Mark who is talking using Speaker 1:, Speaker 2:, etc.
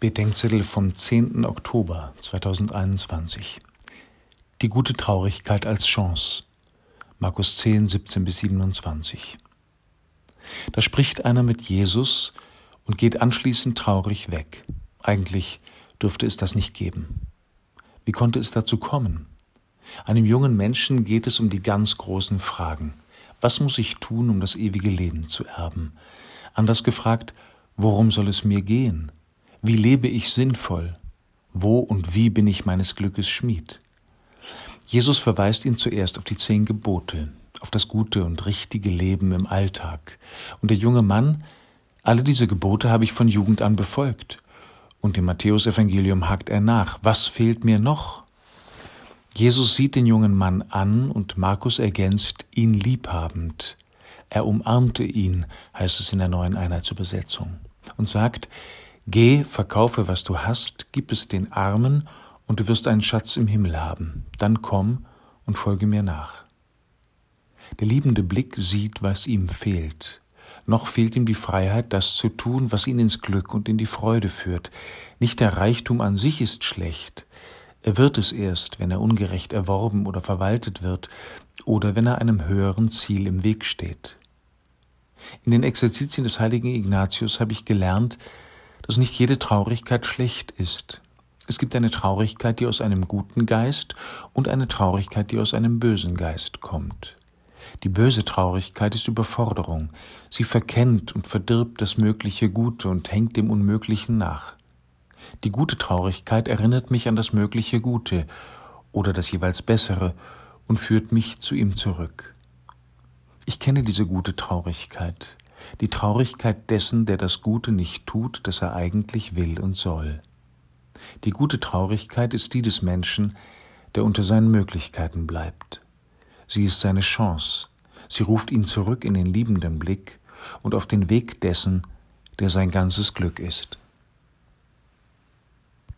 Speaker 1: Bedenkzettel vom 10. Oktober 2021. Die gute Traurigkeit als Chance. Markus 10, 17 bis 27. Da spricht einer mit Jesus und geht anschließend traurig weg. Eigentlich dürfte es das nicht geben. Wie konnte es dazu kommen? Einem jungen Menschen geht es um die ganz großen Fragen. Was muss ich tun, um das ewige Leben zu erben? Anders gefragt, worum soll es mir gehen? Wie lebe ich sinnvoll? Wo und wie bin ich meines Glückes Schmied? Jesus verweist ihn zuerst auf die zehn Gebote, auf das gute und richtige Leben im Alltag. Und der junge Mann, alle diese Gebote habe ich von Jugend an befolgt. Und im Matthäusevangelium hakt er nach, was fehlt mir noch? Jesus sieht den jungen Mann an und Markus ergänzt ihn liebhabend. Er umarmte ihn, heißt es in der neuen Einheitsübersetzung, und sagt, Geh, verkaufe, was du hast, gib es den Armen, und du wirst einen Schatz im Himmel haben. Dann komm und folge mir nach. Der liebende Blick sieht, was ihm fehlt. Noch fehlt ihm die Freiheit, das zu tun, was ihn ins Glück und in die Freude führt. Nicht der Reichtum an sich ist schlecht. Er wird es erst, wenn er ungerecht erworben oder verwaltet wird oder wenn er einem höheren Ziel im Weg steht. In den Exerzitien des heiligen Ignatius habe ich gelernt, dass nicht jede Traurigkeit schlecht ist. Es gibt eine Traurigkeit, die aus einem guten Geist und eine Traurigkeit, die aus einem bösen Geist kommt. Die böse Traurigkeit ist Überforderung. Sie verkennt und verdirbt das mögliche Gute und hängt dem Unmöglichen nach. Die gute Traurigkeit erinnert mich an das mögliche Gute oder das jeweils Bessere und führt mich zu ihm zurück. Ich kenne diese gute Traurigkeit die Traurigkeit dessen, der das Gute nicht tut, das er eigentlich will und soll. Die gute Traurigkeit ist die des Menschen, der unter seinen Möglichkeiten bleibt. Sie ist seine Chance, sie ruft ihn zurück in den liebenden Blick und auf den Weg dessen, der sein ganzes Glück ist.